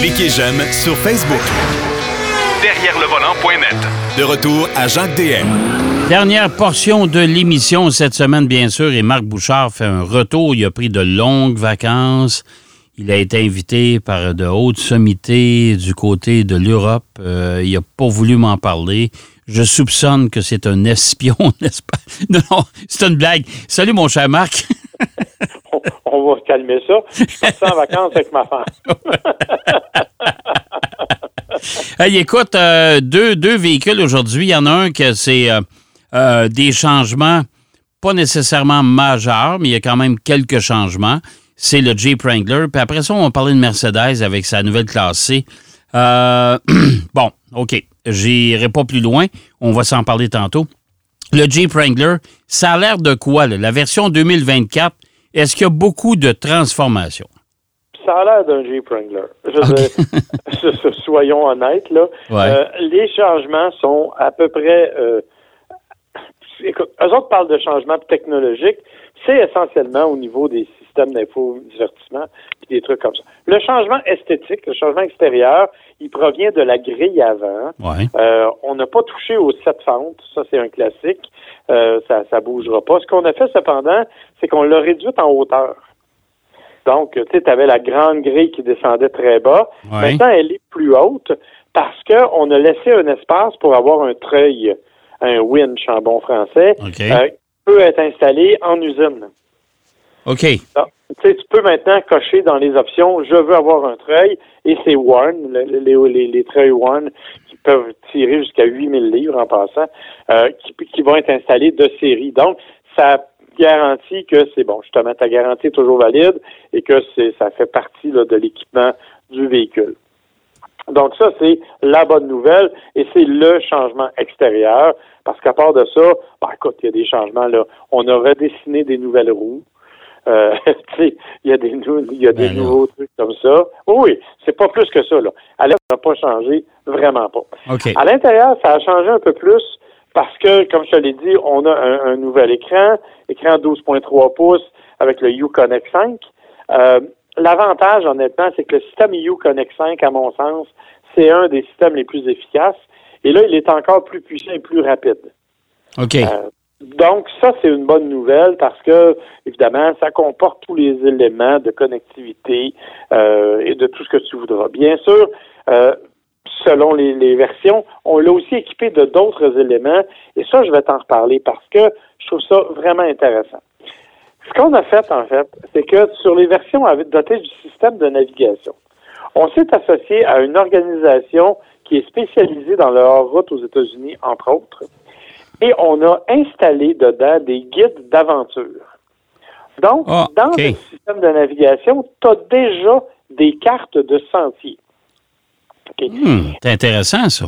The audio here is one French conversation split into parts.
Cliquez j'aime sur Facebook. Derrière le volant.net. De retour à Jacques DM. Dernière portion de l'émission cette semaine, bien sûr, et Marc Bouchard fait un retour. Il a pris de longues vacances. Il a été invité par de hautes sommités du côté de l'Europe. Euh, il n'a pas voulu m'en parler. Je soupçonne que c'est un espion, n'est-ce pas? Non, c'est une blague. Salut, mon cher Marc. On, va calmer ça. Je suis en vacances avec ma femme. hey, écoute, euh, deux, deux, véhicules aujourd'hui. Il y en a un que c'est euh, euh, des changements pas nécessairement majeurs, mais il y a quand même quelques changements. C'est le Jeep Wrangler. Puis après ça, on va parler de Mercedes avec sa nouvelle classe C. bon, OK. J'irai pas plus loin. On va s'en parler tantôt. Le Jeep Wrangler, ça a l'air de quoi? La version 2024, est-ce qu'il y a beaucoup de transformations? Ça a l'air d'un Jeep Wrangler. Je soyons honnêtes, là. Euh, les changements sont à peu près. Euh, écoute, eux autres parlent de changements technologiques. C'est essentiellement au niveau des systèmes d'infodivertissement des trucs comme ça. Le changement esthétique, le changement extérieur, il provient de la grille avant. Euh, on n'a pas touché aux sept fentes, ça c'est un classique. Euh, ça ça bougera pas. Ce qu'on a fait cependant, c'est qu'on l'a réduite en hauteur. Donc, tu sais, tu avais la grande grille qui descendait très bas. Maintenant, elle est plus haute parce qu'on a laissé un espace pour avoir un treuil, un winch en bon français, euh, qui peut être installé en usine. OK. Tu peux maintenant cocher dans les options je veux avoir un treuil et c'est One, les, les, les, treuils One qui peuvent tirer jusqu'à 8000 livres en passant, euh, qui, qui, vont être installés de série. Donc, ça garantit que c'est bon, justement, ta garantie est toujours valide et que c'est ça fait partie de l'équipement du véhicule. Donc ça, c'est la bonne nouvelle et c'est le changement extérieur. Parce qu'à part de ça, ben, écoute, il y a des changements là. On a redessiné des nouvelles roues. Euh, il y a des, il y a des ben nouveaux trucs comme ça. oui, c'est pas plus que ça. Là. À ça n'a pas changé, vraiment pas. À l'intérieur, ça a changé un peu plus parce que, comme je te l'ai dit, on a un, nouvel écran, écran 12.3 pouces avec le Uconnect 5. Euh, L'avantage, honnêtement, c'est que le système Uconnect 5, à mon sens, c'est un des systèmes les plus efficaces. Et là, il est encore plus puissant et plus rapide. OK. Euh, donc, ça, c'est une bonne nouvelle parce que, évidemment, ça comporte tous les éléments de connectivité euh, et de tout ce que tu voudras. Bien sûr, euh, selon les, versions, on l'a aussi équipé de d'autres éléments et ça, je vais t'en reparler parce que je trouve ça vraiment intéressant. Ce qu'on a fait, en fait, c'est que sur les versions dotées du système de navigation, on s'est associé à une organisation qui est spécialisée dans le hors-route aux États-Unis, entre autres, et on a installé dedans des guides d'aventure. Donc, ah, dans le système de navigation, tu as déjà des cartes de sentiers. Hmm, c'est intéressant, ça.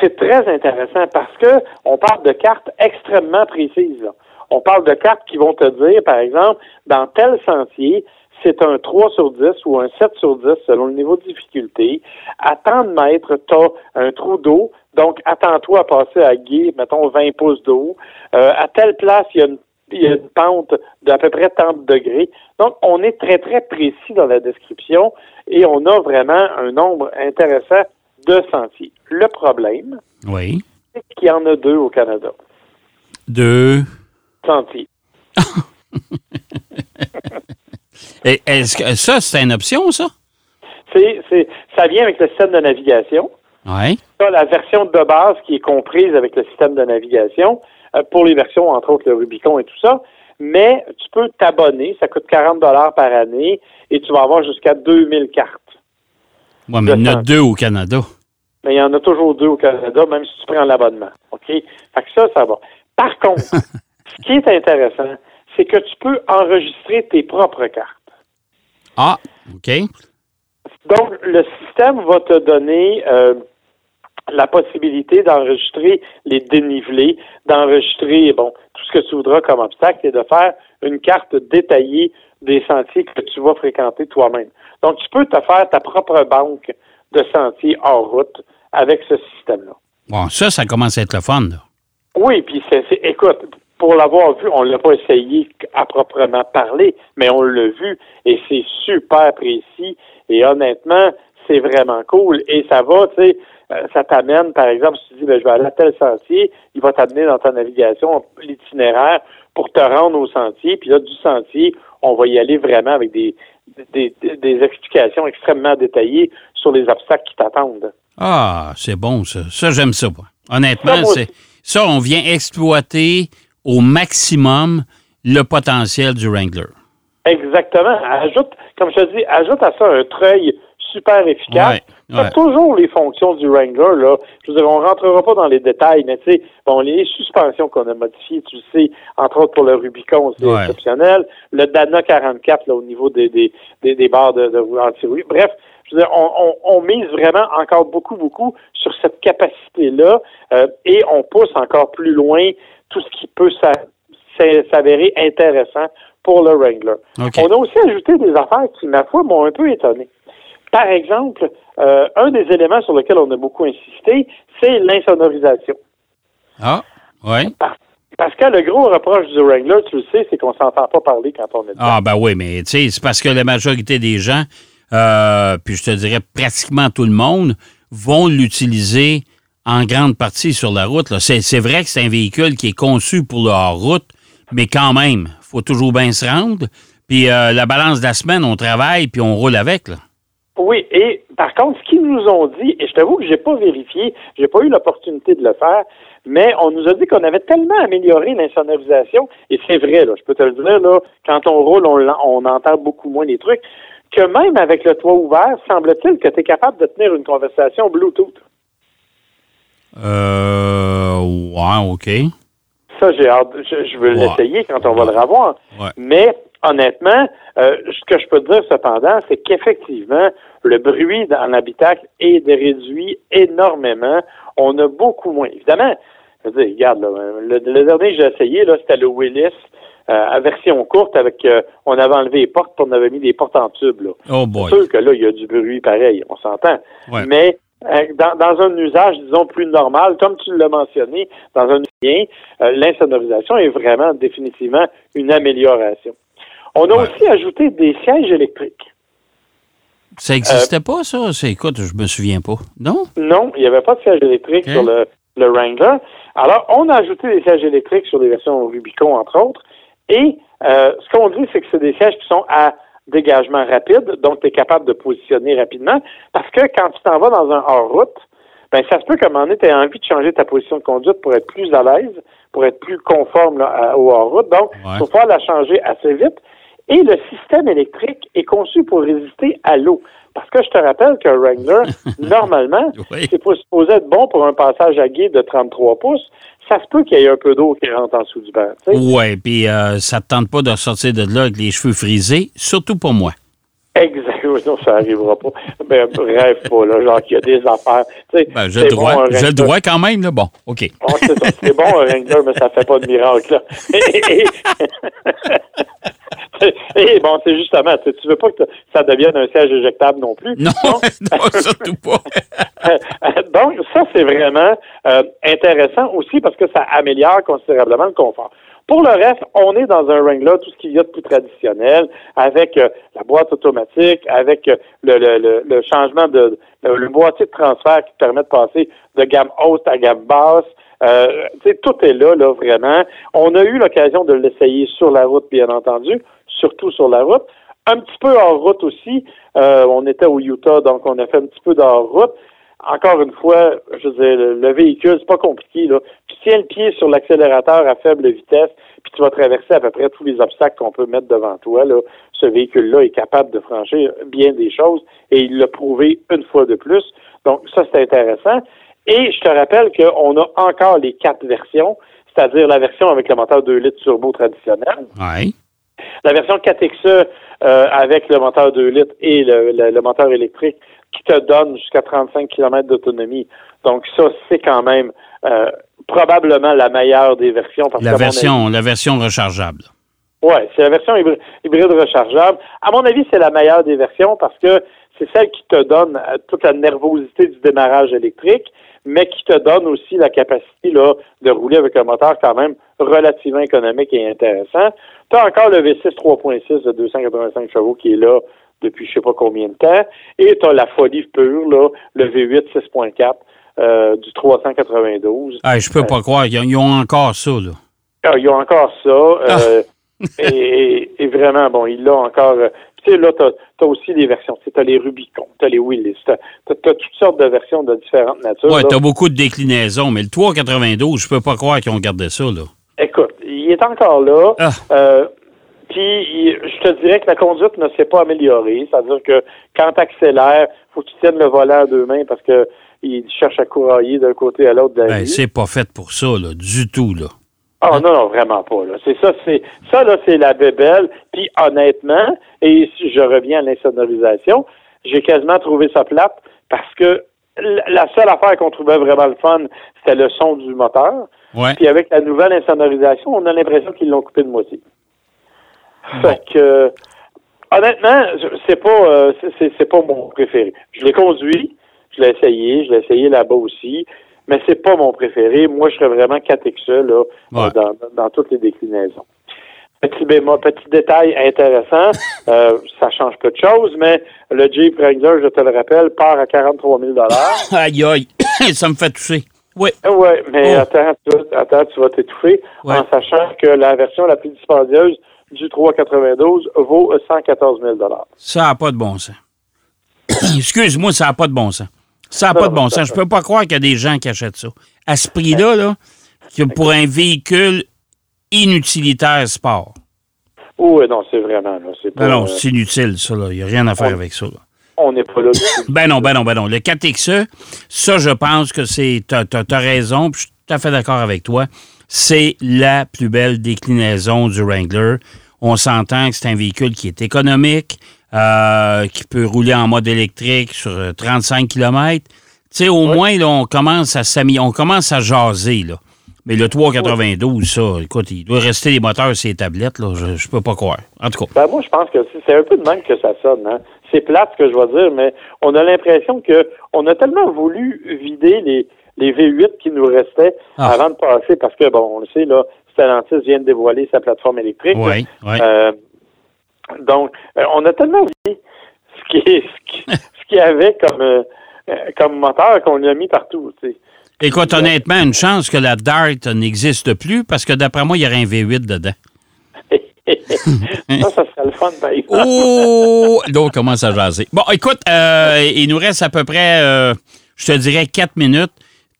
C'est très intéressant parce que on parle de cartes extrêmement précises. On parle de cartes qui vont te dire, par exemple, dans tel sentier, c'est un 3 sur 10 ou un 7 sur 10 selon le niveau de difficulté. À tant de mètres, tu as un trou d'eau, donc attends-toi à passer à gué, mettons 20 pouces d'eau. Euh, à telle place, il y a une il y a une pente d'à peu près 30 degrés. Donc, on est très, très précis dans la description et on a vraiment un nombre intéressant de sentiers. Le problème, oui. c'est qu'il y en a deux au Canada. Deux sentiers. Est-ce que ça, c'est une option, ça? C'est, ça vient avec le système de navigation. Oui. la version de base qui est comprise avec le système de navigation euh, pour les versions, entre autres le Rubicon et tout ça. Mais tu peux t'abonner, ça coûte 40 dollars par année et tu vas avoir jusqu'à 2000 cartes. Oui, mais il y en a deux au Canada. Mais il y en a toujours deux au Canada, même si tu prends l'abonnement. OK? Fait que ça, ça va. Par contre, ce qui est intéressant, c'est que tu peux enregistrer tes propres cartes. Ah, OK. Donc, le système va te donner euh, la possibilité d'enregistrer les dénivelés, d'enregistrer, bon, tout ce que tu voudras comme obstacle et de faire une carte détaillée des sentiers que tu vas fréquenter toi-même. Donc, tu peux te faire ta propre banque de sentiers hors route avec ce système-là. Bon, ça, ça commence à être le fun, là. Oui, puis c'est, écoute, pour l'avoir vu, on l'a pas essayé à proprement parler, mais on l'a vu et c'est super précis et honnêtement, c'est vraiment cool et ça va, tu sais, ça t'amène, par exemple, si tu dis, ben, je vais aller à tel sentier, il va t'amener dans ta navigation l'itinéraire pour te rendre au sentier, puis là, du sentier, on va y aller vraiment avec des, des, des explications extrêmement détaillées sur les obstacles qui t'attendent. Ah, c'est bon, ça. Ça, j'aime ça. Honnêtement, c'est ça, on vient exploiter au maximum le potentiel du Wrangler. Exactement. Ajoute, comme je te dis, ajoute à ça un treuil super efficace. Ouais, toujours les fonctions du Wrangler, là. Je veux dire, on rentrera pas dans les détails, mais tu sais, bon, les suspensions qu'on a modifiées, tu sais, entre autres pour le Rubicon, c'est exceptionnel. Le Dana 44, là, au niveau des, des, des, barres de, de anti Bref, je veux dire, on, on, mise vraiment encore beaucoup, beaucoup sur cette capacité-là euh, et on pousse encore plus loin tout ce qui peut s'avérer intéressant pour le Wrangler. On a aussi ajouté des affaires qui, ma foi, m'ont un peu étonné. Par exemple, euh, un des éléments sur lesquels on a beaucoup insisté, c'est l'insonorisation. Ah, oui. Parce, que le gros reproche du Wrangler, tu le sais, c'est qu'on s'entend pas parler quand on est dedans. Ah, ben oui, mais tu sais, c'est parce que la majorité des gens, euh, puis je te dirais pratiquement tout le monde, vont l'utiliser en grande partie sur la route. C'est vrai que c'est un véhicule qui est conçu pour le hors-route, mais quand même, il faut toujours bien se rendre. Puis euh, la balance de la semaine, on travaille, puis on roule avec. Là. Oui, et par contre, ce qu'ils nous ont dit, et je t'avoue que j'ai pas vérifié, j'ai pas eu l'opportunité de le faire, mais on nous a dit qu'on avait tellement amélioré l'insonorisation, et c'est vrai, là, je peux te le dire, là, quand on roule, on, on entend beaucoup moins les trucs, que même avec le toit ouvert, semble-t-il que tu es capable de tenir une conversation Bluetooth. Euh, ouais, OK. Ça, j'ai hâte, je, veux l'essayer quand on va le revoir. Mais honnêtement, euh, ce que je peux dire cependant, c'est qu'effectivement, le bruit dans l'habitacle est réduit énormément. On a beaucoup moins. Évidemment, je veux dire, regarde, le, dernier que j'ai essayé, là, c'était le Willis. Euh, à version courte avec euh, on avait enlevé les portes on avait mis des portes en tube là. Oh boy. C'est sûr que là il y a du bruit pareil, on s'entend. Mais dans, dans, un usage, disons, plus normal, comme tu l'as mentionné, dans un bien, l'insonorisation est vraiment définitivement une amélioration. On a aussi ajouté des sièges électriques. Ça n'existait pas, ça? Écoute, je me souviens pas. Non? Non, il n'y avait pas de siège électrique sur le, le, Wrangler. Alors, on a ajouté des sièges électriques sur les versions Rubicon, entre autres. Et euh, ce qu'on dit, c'est que c'est des sièges qui sont à dégagement rapide, donc tu es capable de positionner rapidement. Parce que quand tu t'en vas dans un hors-route, ben ça se peut qu'à un moment donné, tu aies envie de changer ta position de conduite pour être plus à l'aise, pour être plus conforme au hors-route. Donc, il faut pouvoir la changer assez vite. Et le système électrique est conçu pour résister à l'eau. Parce que je te rappelle qu'un Wrangler, normalement, c'est pas supposé être bon pour un passage à guide de 33 pouces. Ça se peut qu'il y ait un peu d'eau qui rentre en dessous du banc. Oui, puis euh, ça ne te tente pas de sortir de là avec les cheveux frisés, surtout pour moi. Exactement, non, ça n'arrivera pas. Mais bref, pas, là, genre qu'il y a des affaires. Ben, j'ai le droit, bon, le droit quand même, là. Bon, OK. c'est bon un Wrangler, mais ça fait pas de miracle, là. Et bon, c'est justement, tu, veux pas que ça devienne un siège éjectable non plus. Non, non surtout pas. Donc, ça, c'est vraiment euh, intéressant aussi parce que ça améliore considérablement le confort. Pour le reste, on est dans un Wrangler, tout ce qu'il y a de plus traditionnel, avec euh, la boîte automatique, avec euh, le, le, le, changement de le boîtier de transfert qui permet de passer de gamme haute à gamme basse. Euh, tout est là, là, vraiment. On a eu l'occasion de l'essayer sur la route, bien entendu surtout sur la route. Un petit peu hors route aussi. Euh, on était au Utah, donc on a fait un petit peu d'hors route. Encore une fois, je veux dire, le, véhicule, c'est pas compliqué. Là. Tu tiens le pied sur l'accélérateur à faible vitesse, puis tu vas traverser à peu près tous les obstacles qu'on peut mettre devant toi. Là. Ce véhicule-là est capable de franchir bien des choses et il l'a prouvé une fois de plus. Donc, ça, c'est intéressant. Et je te rappelle qu'on a encore les quatre versions, c'est-à-dire la version avec le moteur 2 litres turbo traditionnel. Oui. La version 4XE euh, avec le moteur 2 litres et le, moteur électrique qui te donne jusqu'à 35 km d'autonomie. Donc ça, c'est quand même euh, probablement la meilleure des versions. la version, la version rechargeable. Oui, c'est la version hybride, rechargeable. À mon avis, c'est la meilleure des versions parce que c'est celle qui te donne euh, toute la nervosité du démarrage électrique, mais qui te donne aussi la capacité là, de rouler avec un moteur quand même relativement économique et intéressant. Tu as encore le V6 3.6 de 285 chevaux qui est là depuis je sais pas combien de temps, et tu as la folie pure, là, le V8 6.4 euh, du 392. Ah, je peux pas croire, ils ont, encore ça, là. Ah, ils ont encore ça. euh, et, et vraiment, bon, il l'a encore. euh, Tu sais, là, tu as, aussi des versions. Tu as les Rubicon, tu as les Willis, tu as, toutes sortes de versions de différentes natures. Ouais, là. t'as beaucoup de déclinaisons, mais le 392, je peux pas croire qu'ils ont gardé ça, là. Écoute, il est encore là. Ah. Puis, je te dirais que la conduite ne s'est pas améliorée. C'est-à-dire que quand tu accélères, faut que tu tiennes le volant à deux mains parce que il cherche à courailler d'un côté à l'autre de la Ben, c'est pas fait pour ça, là, du tout, là. Ah non, non, vraiment pas. Là. C'est ça, c'est ça là, c'est la bébelle. Puis honnêtement, et si je reviens à l'insonorisation, j'ai quasiment trouvé ça plate parce que la seule affaire qu'on trouvait vraiment le fun, c'était le son du moteur. Ouais. Puis avec la nouvelle insonorisation, on a l'impression qu'ils l'ont coupé de moitié. Fait que euh, honnêtement, c'est pas euh, c'est- pas mon préféré. Je l'ai conduit, je l'ai essayé, je l'ai essayé là-bas aussi, mais c'est pas mon préféré. Moi, je serais vraiment 4XE là, Ouais. euh, dans, dans toutes les déclinaisons. Petit bémol, petit détail intéressant, euh, ça change peu de choses, mais le Jeep Wrangler, je te le rappelle, part à 43 000 Aïe, aïe, ça me fait toucher. Oui. Oui, mais Oh. attends, tu vas- attends, tu vas t'étouffer Ouais. en sachant que la version la plus dispendieuse du 392 vaut 114 000 Ça n'a pas de bon sens. Excuse-moi, ça n'a pas de bon sens. Ça n'a pas de bon sens. Je peux pas croire qu'il y a des gens qui achètent ça. À ce prix-là, là, que pour un véhicule inutilitaire sport. Oui, non, c'est vraiment, là, pas, non, euh, c'est inutile, ça. là. Il n'y a rien à faire avec ça. là. on n'est pas là. Ben non, ben non, ben non. Le 4XE, ça, je pense que c'est. T'as as, raison, puis je suis tout à fait d'accord avec toi. C'est la plus belle déclinaison du Wrangler. On s'entend que c'est un véhicule qui est économique, euh, qui peut rouler en mode électrique sur euh, 35 km. Tu sais, au moins, là, on commence à s'ami- on commence à jaser, là. Mais le 392, ça, écoute, il doit rester les moteurs sur les tablettes, là. Je, je peux pas croire. En tout cas. Ben, moi, je pense que c'est- c'est un peu de même que ça sonne. Hein. C'est plate ce que je vais dire, mais on a l'impression que on a tellement voulu vider les, les V8 qui nous restaient Ah. avant de passer, parce que, bon, on le sait, là, Stellantis vient de dévoiler sa plateforme électrique. Oui, oui. Euh, donc, euh, on a tellement oublié ce qui qui- qu'il y avait comme euh, comme moteur qu'on a mis partout. tu sais. Écoute, honnêtement, une chance que la Dart n'existe plus parce que d'après moi, il y aurait un V8 dedans. ça, ça serait le fun, par exemple. Oh! On commence à jaser. Bon, écoute, euh, il nous reste à peu près, euh, je te dirais, 4 minutes.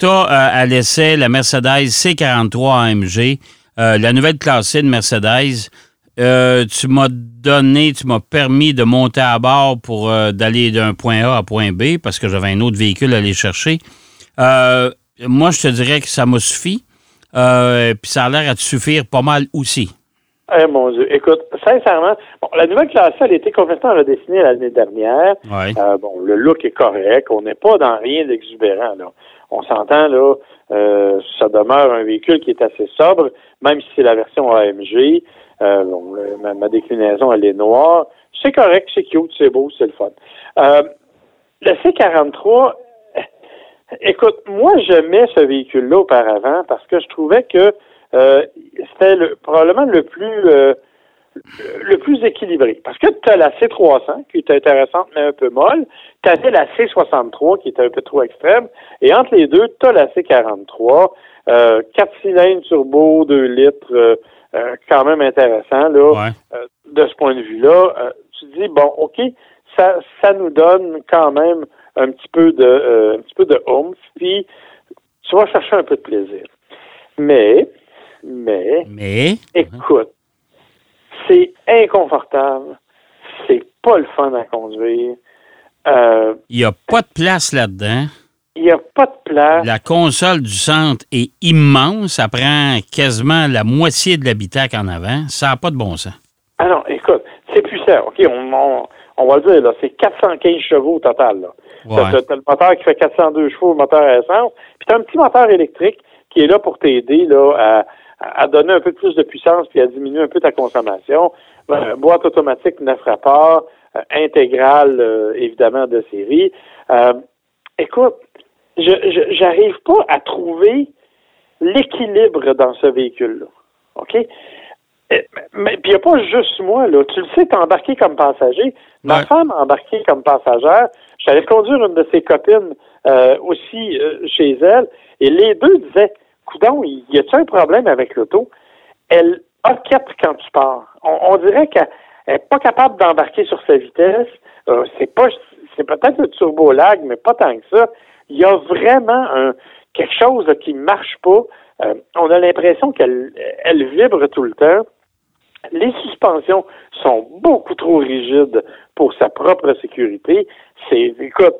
Tu as à l'essai la Mercedes C43 AMG, euh, la nouvelle classée de Mercedes. Euh, tu m'as donné, tu m'as permis de monter à bord pour euh, d'aller d'un point A à point B parce que j'avais un autre véhicule à aller chercher. Euh, moi, je te dirais que ça m'a suffi. Euh, Puis ça a l'air à te suffire pas mal aussi. Eh mon Dieu. Écoute, sincèrement, bon, la nouvelle classe, elle été complètement redessinée l'année dernière. Ouais. Euh, bon, le look est correct. On n'est pas dans rien d'exubérant. Là. On s'entend, là, euh, ça demeure un véhicule qui est assez sobre, même si c'est la version AMG. Euh, bon, ma, déclinaison, elle est noire. C'est correct, c'est cute, c'est beau, c'est le fun. Euh, le C43, écoute, moi, j'aimais ce véhicule-là auparavant parce que je trouvais que euh, c'était le- probablement le plus euh, le plus équilibré. Parce que tu as la C300 qui est intéressante mais un peu molle, tu avais la C63 qui était un peu trop extrême, et entre les deux, tu as la C43, euh, 4 cylindres turbo, 2 litres, euh, euh, quand même intéressant là. Ouais. Euh, de ce point de vue-là, tu te dis bon, ok, ça, ça nous donne quand même un petit peu de, un petit peu de oomph, puis tu vas chercher un peu de plaisir. Mais, mais, Mais, écoute, c'est inconfortable, c'est pas le fun à conduire, euh, il n'y a pas de place là-dedans. il n'y a pas de place. La console du centre est immense. Ça prend quasiment la moitié de l'habitacle en avant. Ça n'a pas de bon sens. Ah non, écoute, c'est puissant, ok, on, on, on va le dire, là, c'est 415 chevaux au total, là. Ouais. T'as, t'as le moteur qui fait 402 chevaux, le moteur à essence, puis t'as un petit moteur électrique qui est là pour t'aider là, à, à donner un peu plus de puissance puis à diminuer un peu ta consommation. Euh, boîte automatique neuf rapports, euh, intégrale euh, évidemment de série. Euh, écoute, je j'arrive pas à trouver l'équilibre dans ce véhicule-là. OK? Euh, mais puis il n'y a pas juste moi, là. Tu le sais, t'es embarqué comme passager. Ma femme a embarqué comme passagère. J'allais conduire une de ses copines euh, aussi euh, chez elle. Et les deux disaient Coudon, y a-t-il un problème avec l'auto? Elle quatre quand tu pars. On, dirait qu'elle n'est pas capable d'embarquer sur sa vitesse. c'est pas c'est peut-être le turbo lag, mais pas tant que ça. Il y a vraiment quelque chose qui ne marche pas. on a l'impression qu'elle elle vibre tout le temps. Les suspensions sont beaucoup trop rigides pour sa propre sécurité. C'est, écoute,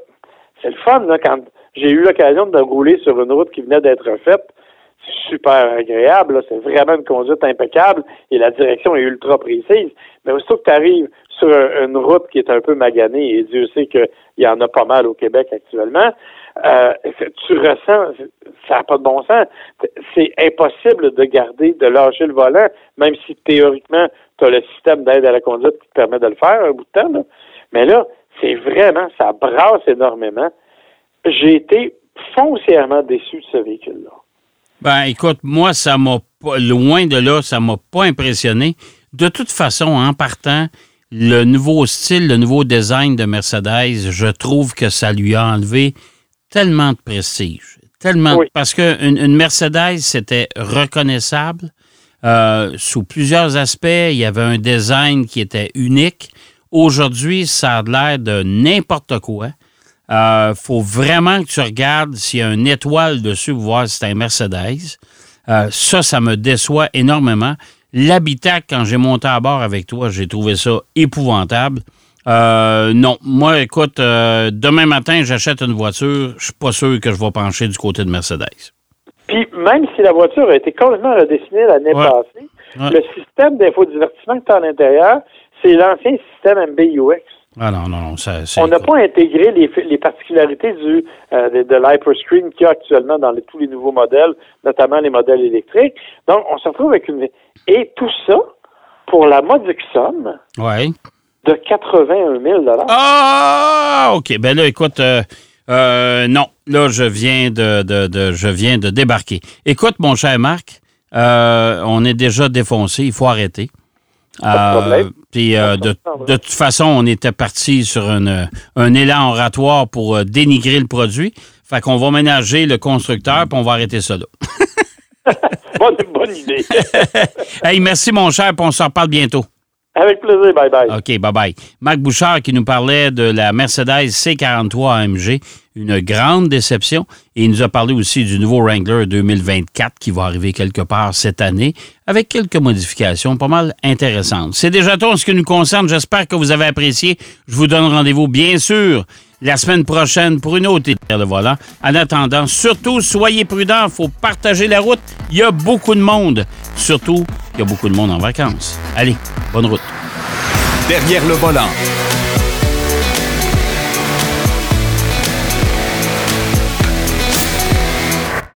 c'est le fun, quand j'ai eu l'occasion de rouler sur une route qui venait d'être faite. Super agréable, c'est vraiment une conduite impeccable et la direction est ultra précise. Mais aussitôt que tu arrives sur une route qui est un peu maganée, et Dieu sait qu'il y en a pas mal au Québec actuellement, euh, tu ressens, ça n'a pas de bon sens. C'est impossible de garder, de lâcher le volant, même si théoriquement, tu as le système d'aide à la conduite qui te permet de le faire un bout de temps. Mais là, c'est vraiment, ça brasse énormément. J'ai été foncièrement déçu de ce véhicule-là. Ben, écoute, moi, ça m'a pas, loin de là, ça m'a pas impressionné. De toute façon, en partant, le nouveau style, le nouveau design de Mercedes, je trouve que ça lui a enlevé tellement de prestige. Tellement. Parce qu'une une Mercedes, c'était reconnaissable euh, sous plusieurs aspects. Il y avait un design qui était unique. Aujourd'hui, ça a l'air de n'importe quoi. Il euh, faut vraiment que tu regardes s'il y a une étoile dessus pour voir si c'est un Mercedes. Euh, ça, ça me déçoit énormément. L'habitacle, quand j'ai monté à bord avec toi, j'ai trouvé ça épouvantable. Euh, non, moi, écoute, euh, demain matin, j'achète une voiture, je suis pas sûr que je vais pencher du côté de Mercedes. Puis même si la voiture a été complètement redessinée l'année passée, le système d'infodivertissement que tu as à l'intérieur, c'est l'ancien système MBUX. Ah non, non, non. Ça, On n'a pas intégré les, particularités du, euh, de, l'hyperscreen qu'il y a actuellement dans tous les nouveaux modèles, notamment les modèles électriques. Donc, on se retrouve avec une... Et tout ça pour la modique somme ouais de 81 000 Ah, OK. Ben là, écoute, euh, euh, non. Là, je viens de, je viens de débarquer. Écoute, mon cher Marc, on est déjà défoncé. Il faut arrêter. Puis de, toute façon, on était parti sur un élan oratoire pour dénigrer le produit. Fait qu'on va ménager le constructeur, puis on va arrêter ça là. bonne, bonne idée. hey, merci, mon cher, puis on s'en reparle bientôt. Avec plaisir. Bye bye. OK, bye bye. Marc Bouchard qui nous parlait de la Mercedes C43 AMG, une grande déception. Et il nous a parlé aussi du nouveau Wrangler 2024 qui va arriver quelque part cette année avec quelques modifications pas mal intéressantes. C'est déjà tout en ce qui nous concerne. J'espère que vous avez apprécié. Je vous donne rendez-vous, bien sûr, la semaine prochaine pour une autre édition de volant. En attendant, surtout, soyez prudents. Il faut partager la route. Il y a beaucoup de monde. Surtout, il y a beaucoup de monde en vacances. Allez, bonne route. Derrière le volant.